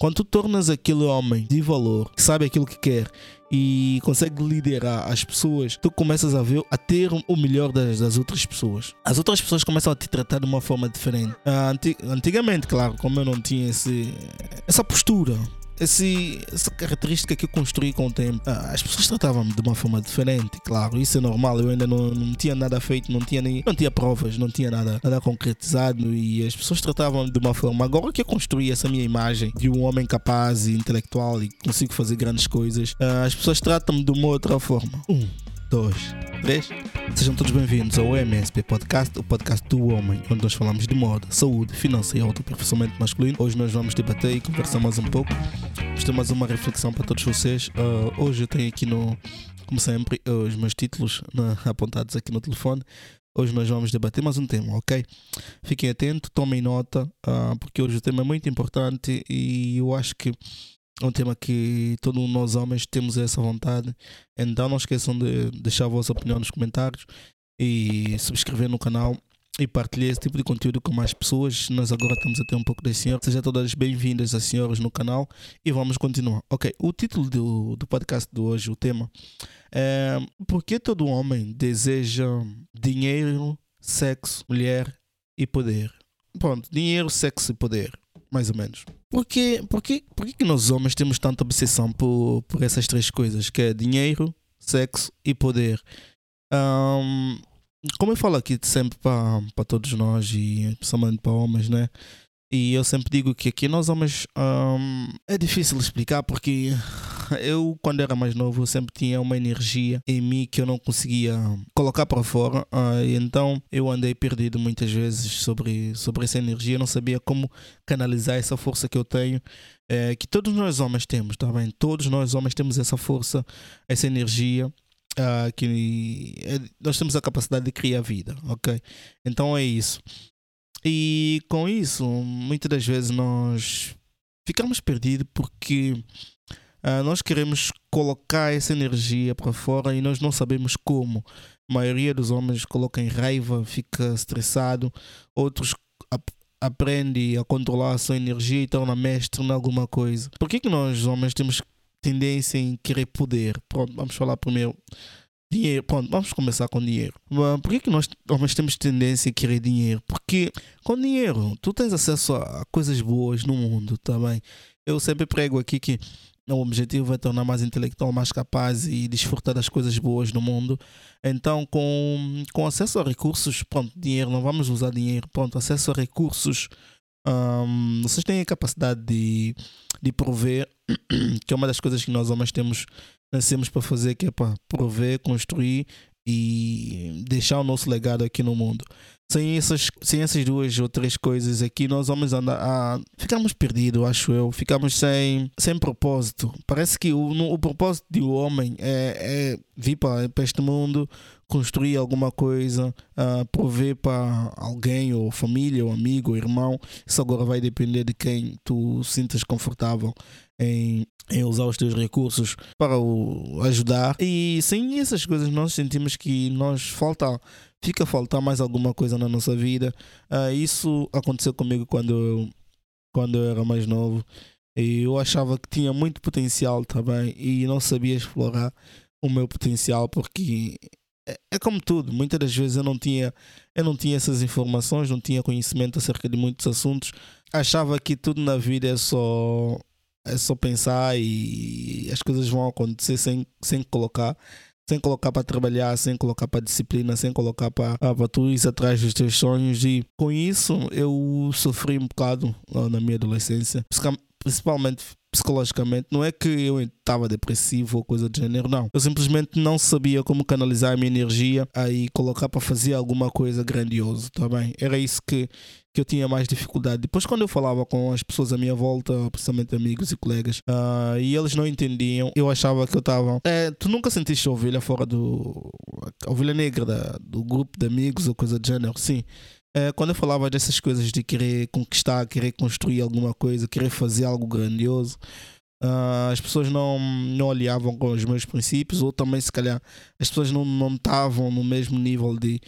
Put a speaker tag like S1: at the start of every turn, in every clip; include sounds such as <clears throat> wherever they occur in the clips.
S1: Quando tu tornas aquele homem de valor, que sabe aquilo que quer e consegue liderar as pessoas, tu começas a ver, a ter o melhor das, das outras pessoas. As outras pessoas começam a te tratar de uma forma diferente. Ah, antigamente, claro, como eu não tinha esse, essa postura esse, essa característica que eu construí com o tempo. Ah, as pessoas tratavam-me de uma forma diferente, claro, isso é normal. Eu ainda não, não tinha nada feito, não tinha nem não tinha provas, não tinha nada, nada concretizado e as pessoas tratavam-me de uma forma. Agora que eu construí essa minha imagem de um homem capaz e intelectual e consigo fazer grandes coisas, ah, as pessoas tratam-me de uma outra forma. Um, dois, três. Sejam todos bem-vindos ao MSP Podcast, o podcast do homem, onde nós falamos de moda, saúde, finança e autoaperfeiçoamento masculino. Hoje nós vamos debater e conversar mais um pouco. Vamos ter mais uma reflexão para todos vocês. Uh, hoje eu tenho aqui no, como sempre, os meus títulos apontados aqui no telefone. Hoje nós vamos debater mais um tema, ok? Fiquem atentos, tomem nota, uh, porque hoje o tema é muito importante e eu acho que é um tema que todos nós homens temos essa vontade. Então não esqueçam de deixar a vossa opinião nos comentários e subscrever no canal e partilhar esse tipo de conteúdo com mais pessoas. Nós agora estamos a ter um pouco das senhoras. Sejam todas bem-vindas as senhoras no canal e vamos continuar. Ok, o título do, do podcast de hoje, o tema, é Por que todo homem deseja dinheiro, sexo, mulher e poder? Pronto, dinheiro, sexo e poder mais ou menos. Por que, por que, por que nós homens temos tanta obsessão por, por essas três coisas, que é dinheiro, sexo e poder? Um, como eu falo aqui sempre para todos nós e principalmente para homens, né? E eu sempre digo que aqui nós homens um, é difícil explicar porque eu, quando era mais novo, sempre tinha uma energia em mim que eu não conseguia colocar para fora. Uh, então eu andei perdido muitas vezes sobre, sobre essa energia. Eu não sabia como canalizar essa força que eu tenho. É, que todos nós homens temos, tá bem? Todos nós homens temos essa força, essa energia. Uh, que é, nós temos a capacidade de criar vida, ok? Então é isso. E com isso, muitas das vezes nós ficamos perdidos porque uh, nós queremos colocar essa energia para fora e nós não sabemos como. A maioria dos homens coloca em raiva, fica estressado, outros ap aprendem a controlar a sua energia e torna mestre em alguma coisa. Por que, que nós, homens, temos tendência em querer poder? Pronto, vamos falar primeiro Dinheiro, pronto, vamos começar com dinheiro. Por que, que nós homens temos tendência a querer dinheiro? Porque com dinheiro tu tens acesso a coisas boas no mundo também. Eu sempre prego aqui que o objetivo é tornar mais intelectual, mais capaz e desfrutar das coisas boas no mundo. Então, com, com acesso a recursos, pronto, dinheiro, não vamos usar dinheiro, pronto, acesso a recursos, um, vocês têm a capacidade de, de prover, <clears throat> que é uma das coisas que nós homens temos nascemos para fazer, que é para prover, construir e deixar o nosso legado aqui no mundo. Sem essas, sem essas duas ou três coisas aqui, nós vamos andar a, ficamos perdidos, acho eu. Ficamos sem, sem propósito. Parece que o, no, o propósito do homem é, é vir para, para este mundo, construir alguma coisa, uh, prover para alguém, ou família, ou amigo, ou irmão. Isso agora vai depender de quem tu sintas confortável em, em usar os teus recursos para o ajudar. E sem essas coisas nós sentimos que nós falta, fica a faltar mais alguma coisa na nossa vida. Uh, isso aconteceu comigo quando eu, quando eu era mais novo. E eu achava que tinha muito potencial também e não sabia explorar o meu potencial porque é, é como tudo, muitas das vezes eu não tinha eu não tinha essas informações, não tinha conhecimento acerca de muitos assuntos. Achava que tudo na vida é só é só pensar e as coisas vão acontecer sem, sem colocar sem colocar para trabalhar, sem colocar para disciplina, sem colocar para, para tu ir atrás dos teus sonhos. E com isso eu sofri um bocado na minha adolescência, principalmente psicologicamente. Não é que eu estava depressivo ou coisa do gênero, não. Eu simplesmente não sabia como canalizar a minha energia aí colocar para fazer alguma coisa grandiosa, tá bem? Era isso que, que eu tinha mais dificuldade. Depois, quando eu falava com as pessoas à minha volta, principalmente amigos e colegas, uh, e eles não entendiam, eu achava que eu estava. É, tu nunca sentiste a ovelha fora do. a ovelha negra da, do grupo de amigos ou coisa do gênero? Sim. É, quando eu falava dessas coisas de querer conquistar, querer construir alguma coisa, querer fazer algo grandioso, uh, as pessoas não, não olhavam com os meus princípios, ou também, se calhar, as pessoas não, não no mesmo nível de,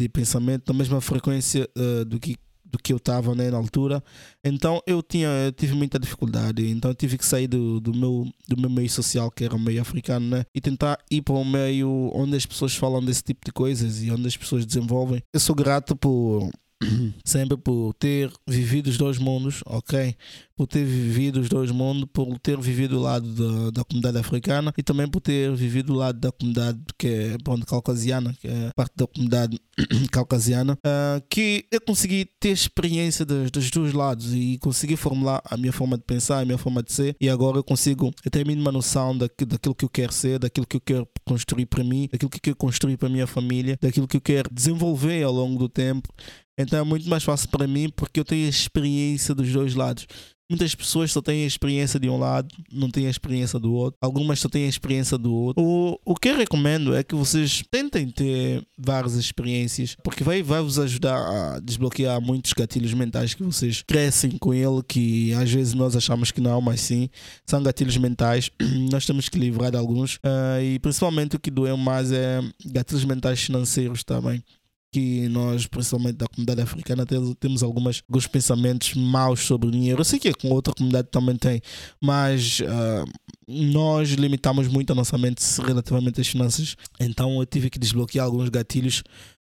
S1: de pensamento, na mesma frequência uh, do, que, do que eu estava né, na altura. Então eu tinha eu tive muita dificuldade. Então eu tive que sair do, do, meu, do meu meio social, que era o meio africano, né? E tentar ir para um meio onde as pessoas falam desse tipo de coisas e onde as pessoas desenvolvem. Eu sou grato por <clears throat> sempre por ter vivido os dois mundos, ok? Por ter vivido os dois mundos, por ter vivido o lado da, da comunidade africana e também por ter vivido o lado da comunidade que é pronto, caucasiana, que é parte da comunidade <clears throat> caucasiana, uh, que eu consegui ter experiência dos, dos dois lados e consegui formular a minha forma de pensar, a minha forma de ser e agora eu consigo ter a mínima noção daquilo, daquilo que eu quero ser, daquilo que eu quero construir para mim, daquilo que eu quero construir para a minha família, daquilo que eu quero desenvolver ao longo do tempo então é muito mais fácil para mim porque eu tenho a experiência dos dois lados. Muitas pessoas só têm a experiência de um lado, não têm a experiência do outro. Algumas só têm a experiência do outro. O, o que eu recomendo é que vocês tentem ter várias experiências, porque vai, vai vos ajudar a desbloquear muitos gatilhos mentais que vocês crescem com ele, que às vezes nós achamos que não, mas sim, são gatilhos mentais. <clears throat> nós temos que livrar de alguns. Uh, e principalmente o que doeu mais é gatilhos mentais financeiros também que nós, principalmente da comunidade africana, temos algumas, alguns pensamentos maus sobre o dinheiro. Eu sei que com outra comunidade também tem, mas uh, nós limitamos muito a nossa mente relativamente às finanças. Então eu tive que desbloquear alguns gatilhos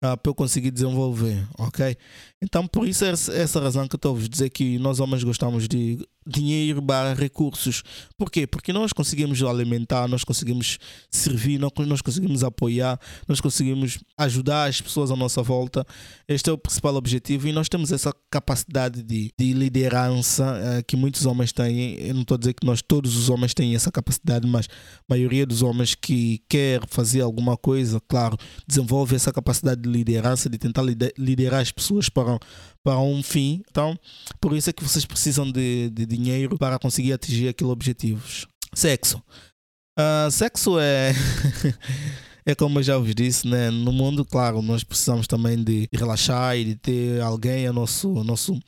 S1: uh, para eu conseguir desenvolver, ok? Então por isso é essa razão que eu estou a vos dizer que nós homens gostamos de dinheiro barra recursos. Por quê? Porque nós conseguimos alimentar, nós conseguimos servir, nós conseguimos apoiar, nós conseguimos ajudar as pessoas à nossa volta. Este é o principal objetivo e nós temos essa capacidade de, de liderança uh, que muitos homens têm. Eu não estou a dizer que nós todos os homens têm essa capacidade, mas a maioria dos homens que quer fazer alguma coisa, claro, desenvolve essa capacidade de liderança, de tentar liderar as pessoas para, para um fim. Então, por isso é que vocês precisam de, de dinheiro para conseguir atingir aqueles objetivos. Sexo. Uh, sexo é. <laughs> é como eu já vos disse, né? no mundo, claro, nós precisamos também de relaxar e de ter alguém a nosso, a nosso,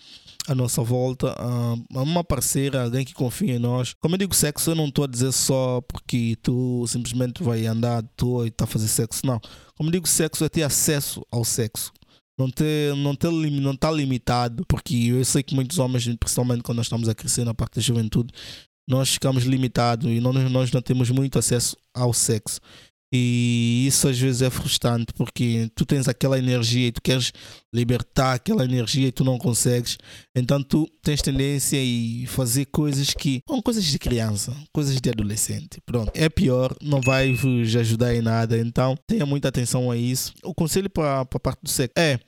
S1: a nossa volta, uh, uma parceira, alguém que confia em nós. Como eu digo sexo, eu não estou a dizer só porque tu simplesmente vai andar à toa e está a fazer sexo, não. Como eu digo sexo, é ter acesso ao sexo não ter, não ter não está limitado, porque eu sei que muitos homens, principalmente quando nós estamos a crescer na parte da juventude, nós ficamos limitados e nós não temos muito acesso ao sexo. E isso às vezes é frustrante porque tu tens aquela energia e tu queres libertar aquela energia e tu não consegues. Então tu tens tendência a fazer coisas que são coisas de criança, coisas de adolescente. Pronto, é pior, não vai vos ajudar em nada. Então tenha muita atenção a isso. O conselho para a parte do sexo é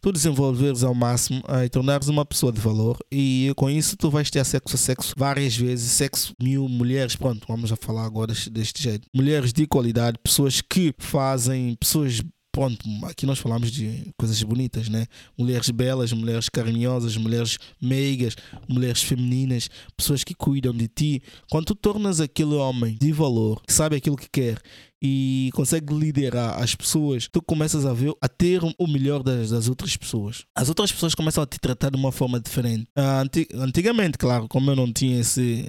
S1: tu desenvolveres ao máximo uh, e tornares uma pessoa de valor e com isso tu vais ter sexo a sexo várias vezes, sexo mil mulheres, pronto, vamos a falar agora deste, deste jeito. Mulheres de qualidade, pessoas que fazem, pessoas pronto, aqui nós falamos de coisas bonitas, né? Mulheres belas, mulheres carinhosas, mulheres meigas, mulheres femininas, pessoas que cuidam de ti. Quando tu tornas aquele homem de valor, que sabe aquilo que quer e consegue liderar as pessoas, tu começas a ver, a ter o melhor das, das outras pessoas. As outras pessoas começam a te tratar de uma forma diferente. Ah, antigamente, claro, como eu não tinha esse,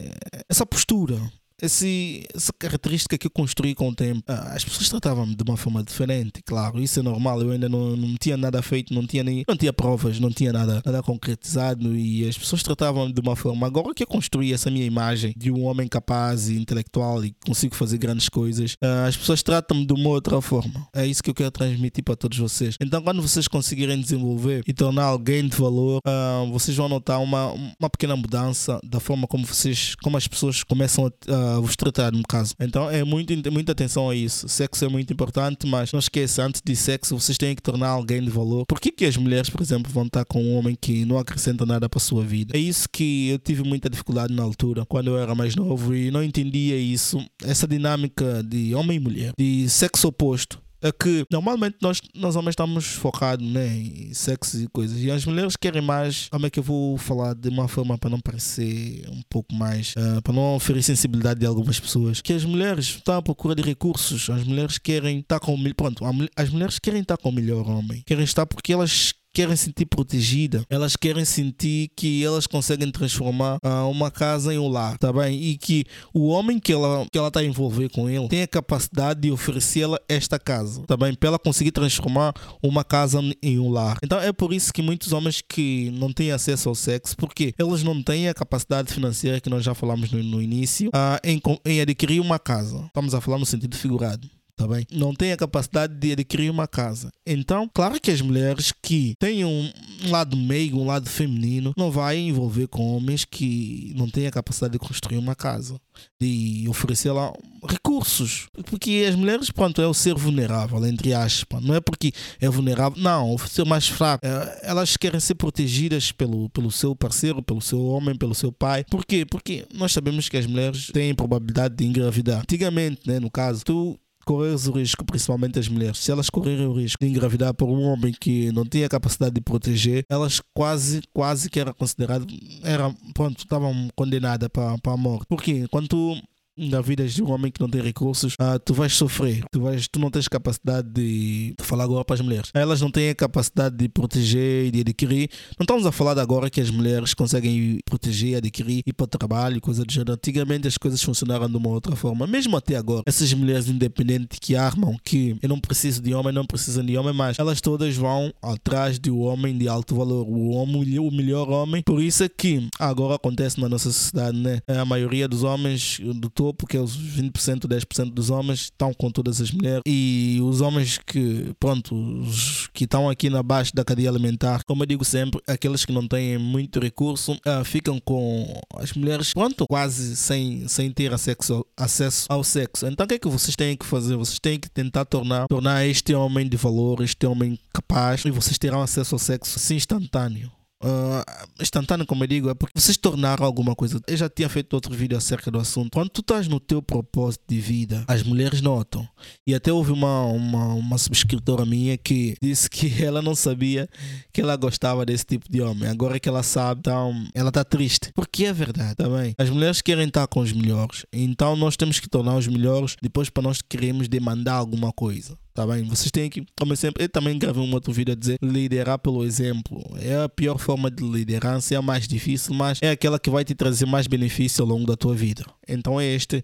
S1: essa postura, esse, essa característica que eu construí com o tempo. Ah, as pessoas tratavam-me de uma forma diferente, claro, isso é normal. Eu ainda não, não tinha nada feito, não tinha nem não tinha provas, não tinha nada, nada concretizado e as pessoas tratavam-me de uma forma. Agora que eu construí essa minha imagem de um homem capaz e intelectual e consigo fazer grandes coisas, ah, as pessoas tratam-me de uma outra forma. É isso que eu quero transmitir para todos vocês. Então, quando vocês conseguirem desenvolver e tornar alguém de valor, ah, vocês vão notar uma, uma pequena mudança da forma como vocês, como as pessoas começam a vos tratar, no caso. Então é muito, muita atenção a isso. Sexo é muito importante, mas não esqueça, antes de sexo, vocês têm que tornar alguém de valor. Por que, que as mulheres, por exemplo, vão estar com um homem que não acrescenta nada para a sua vida? É isso que eu tive muita dificuldade na altura, quando eu era mais novo e não entendia isso, essa dinâmica de homem e mulher, de sexo oposto é que normalmente nós, nós homens estamos focados né, em sexo e coisas. E as mulheres querem mais. Como é que eu vou falar de uma forma para não parecer um pouco mais. Uh, para não ferir sensibilidade de algumas pessoas. Que as mulheres estão à procura de recursos. As mulheres querem estar com. Pronto, as mulheres querem estar com o melhor homem. Querem estar porque elas querem sentir protegidas, elas querem sentir que elas conseguem transformar uh, uma casa em um lar, tá bem? E que o homem que ela que ela está envolver com ele tem a capacidade de oferecê-la esta casa, tá bem? Para ela conseguir transformar uma casa em um lar. Então é por isso que muitos homens que não têm acesso ao sexo, porque eles não têm a capacidade financeira que nós já falamos no, no início, uh, em, em adquirir uma casa. Estamos a falar no sentido figurado tá bem? Não tem a capacidade de adquirir uma casa. Então, claro que as mulheres que têm um lado meio, um lado feminino, não vai envolver com homens que não têm a capacidade de construir uma casa, de oferecer lá recursos. Porque as mulheres, pronto, é o ser vulnerável, entre aspas. Não é porque é vulnerável, não, o ser mais fraco. É, elas querem ser protegidas pelo, pelo seu parceiro, pelo seu homem, pelo seu pai. Por quê? Porque nós sabemos que as mulheres têm probabilidade de engravidar. Antigamente, né, no caso, tu correres o risco, principalmente as mulheres, se elas correrem o risco de engravidar por um homem que não tinha capacidade de proteger, elas quase, quase que era considerado, era, pronto, estavam condenadas para a morte. Porque quando tu engravidas de um homem que não tem recursos, uh, tu vais sofrer. Tu, vais, tu não tens capacidade de, de falar agora para as mulheres. Elas não têm a capacidade de proteger e de adquirir. Não estamos a falar de agora que as mulheres conseguem proteger, adquirir, ir para o trabalho, coisa do gênero. Antigamente as coisas funcionaram de uma outra forma. Mesmo até agora, essas mulheres independentes que armam que eu não preciso de homem, não precisam de homem, mas elas todas vão atrás do homem de alto valor. O homem, o melhor homem. Por isso é que agora acontece na nossa sociedade, né? A maioria dos homens do todo porque os 20%, 10% dos homens estão com todas as mulheres e os homens que, pronto, os que estão aqui na base da cadeia alimentar, como eu digo sempre, aqueles que não têm muito recurso, uh, ficam com as mulheres, pronto, quase sem, sem ter acesso, acesso ao sexo. Então o que é que vocês têm que fazer? Vocês têm que tentar tornar, tornar este homem de valor, este homem capaz, e vocês terão acesso ao sexo instantâneo uh, instantâneo, como eu digo, é porque vocês tornaram alguma coisa. Eu já tinha feito outro vídeo acerca do assunto. Quando tu estás no teu propósito de vida, as mulheres notam. E até houve uma, uma, uma subscritora minha que disse que <laughs> ela não sabia que ela gostava desse tipo de homem. Agora que ela sabe, então ela está triste. Porque é verdade também. As mulheres querem estar com os melhores. Então nós temos que tornar os melhores depois para nós queremos demandar alguma coisa. Tá bem? Vocês têm que, como sempre, eu também gravei um outro vídeo a dizer liderar pelo exemplo. É a pior forma de liderança, é a mais difícil, mas é aquela que vai te trazer mais benefício ao longo da tua vida. Então é este,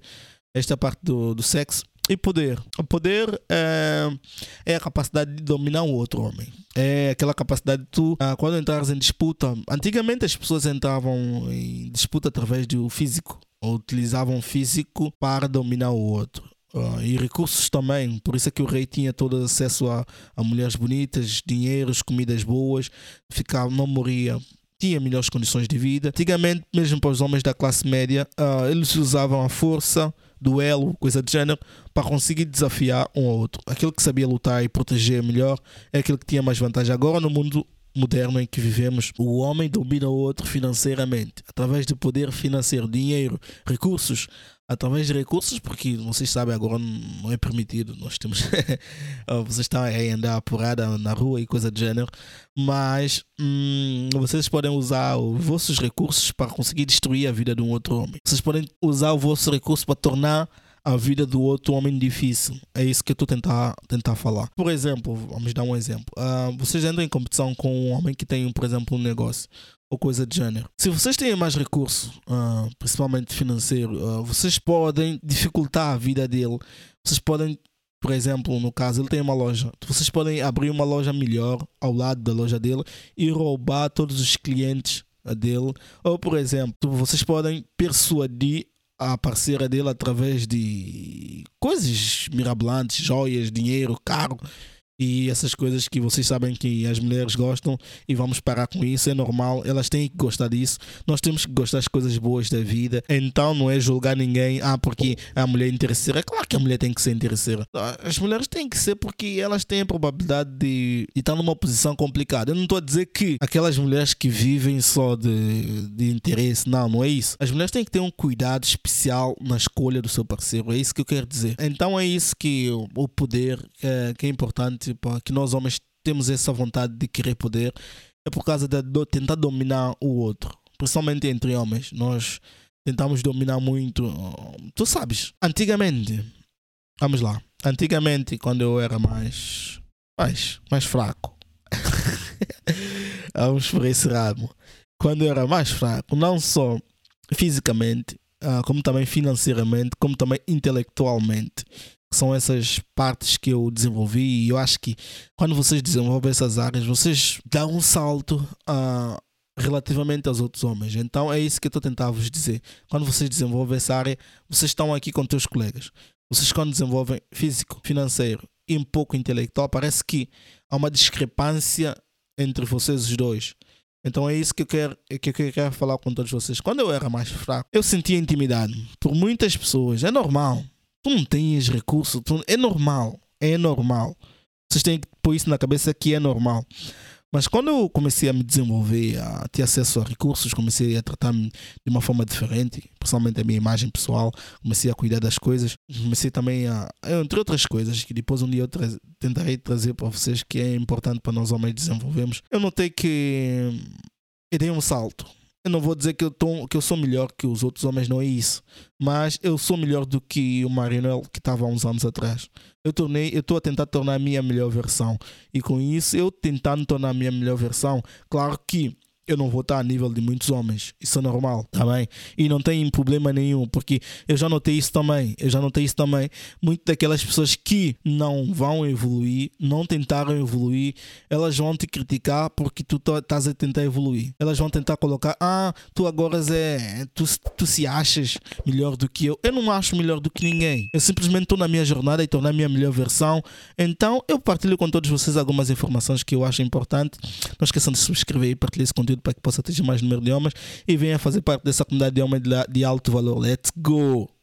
S1: esta parte do, do sexo. E poder. O poder é, é, a capacidade de dominar o outro homem. É aquela capacidade de tu, ah, quando entrares em disputa. Antigamente as pessoas entravam em disputa através do físico. Ou utilizavam físico para dominar o outro. Uh, e recursos também, por isso é que o rei tinha todo acesso a, a mulheres bonitas, dinheiros, comidas boas, ficava, não morria, tinha melhores condições de vida. Antigamente, mesmo para os homens da classe média, uh, eles usavam a força, duelo, coisa de género, para conseguir desafiar um ao outro. Aquele que sabia lutar e proteger melhor é aquele que tinha mais vantagem. Agora, no mundo moderno em que vivemos, o homem domina o outro financeiramente, através do poder financeiro, dinheiro, recursos, através de recursos, porque vocês sabem agora não é permitido, nós temos <laughs> vocês estão aí andar apurada na rua e coisa do gênero, mas hum, vocês podem usar os vossos recursos para conseguir destruir a vida de um outro homem. Vocês podem usar o vosso recurso para tornar a vida do outro homem difícil. É isso que eu estou tentar tentar falar. Por exemplo, vamos dar um exemplo. Uh, vocês entram em competição com um homem que tem, por exemplo, um negócio ou coisa de gênero. Se vocês têm mais recurso, uh, principalmente financeiro, uh, vocês podem dificultar a vida dele. Vocês podem, por exemplo, no caso, ele tem uma loja. Vocês podem abrir uma loja melhor ao lado da loja dele e roubar todos os clientes dele. Ou, por exemplo, vocês podem persuadir a parceira dele através de coisas mirabolantes, joias, dinheiro, carro e essas coisas que vocês sabem que as mulheres gostam e vamos parar com isso, é normal, elas têm que gostar disso. Nós temos que gostar das coisas boas da vida. Então não é julgar ninguém, ah, porque a mulher é interesseira. Claro que a mulher tem que ser interesseira. As mulheres têm que ser porque elas têm a probabilidade de, de estar numa posição complicada. Eu não estou a dizer que aquelas mulheres que vivem só de, de interesse, não, não é isso. As mulheres têm que ter um cuidado especial na escolha do seu parceiro, é isso que eu quero dizer. Então é isso que o poder é, que é importante tipo, que nós homens temos essa vontade de querer poder, é por causa de, de tentar dominar o outro. Principalmente entre homens. Nós tentamos dominar muito. Tu sabes, antigamente, vamos lá. Antigamente, quando eu era mais. mais, mais fraco. <laughs> Vamos por esse ramo. Quando eu era mais fraco, não só fisicamente, uh, como também financeiramente, como também intelectualmente. São essas partes que eu desenvolvi e eu acho que quando vocês desenvolvem essas áreas, vocês dão um salto uh, relativamente aos outros homens. Então é isso que eu estou a tentar vos dizer. Quando vocês desenvolvem essa área, vocês estão aqui com teus colegas. Vocês quando desenvolvem físico, financeiro e um pouco intelectual, parece que há uma discrepância entre vocês os dois. Então é isso que eu quero, que eu quero falar com todos vocês. Quando eu era mais fraco, eu sentia intimidade por muitas pessoas. É normal. Tu não tens recursos. Tu... É normal. É normal. Vocês têm que pôr isso na cabeça que é normal. Mas quando eu comecei a me desenvolver, a ter acesso a recursos, comecei a tratar-me de uma forma diferente, principalmente a minha imagem pessoal, comecei a cuidar das coisas, comecei também a, entre outras coisas, que depois um dia eu tra tentarei trazer para vocês, que é importante para nós homens desenvolvermos. Eu notei que eu dei um salto eu não vou dizer que eu, tô, que eu sou melhor que os outros homens, não é isso. Mas eu sou melhor do que o Marinel que estava há uns anos atrás. Eu tornei, eu estou a tentar tornar a minha melhor versão. E com isso, eu tentando tornar a minha melhor versão, claro que eu não vou estar a nível de muitos homens. Isso é normal, tá bem? E não tem problema nenhum, porque eu já notei isso também. Eu já notei isso também. Muitas daquelas pessoas que não vão evoluir, não tentaram evoluir, elas vão te criticar porque tu estás a tentar evoluir. Elas vão tentar colocar, ah, tu agora é, tu, tu se achas melhor do que eu. Eu não acho melhor do que ninguém. Eu simplesmente estou na minha jornada e estou na minha melhor versão. Então eu partilho com todos vocês algumas informações que eu acho importante. Não esqueçam de subscrever e partilhar esse conteúdo conteúdo para que possa atingir mais número de homens e venha fazer parte dessa comunidade de homens de alto valor. Let's go!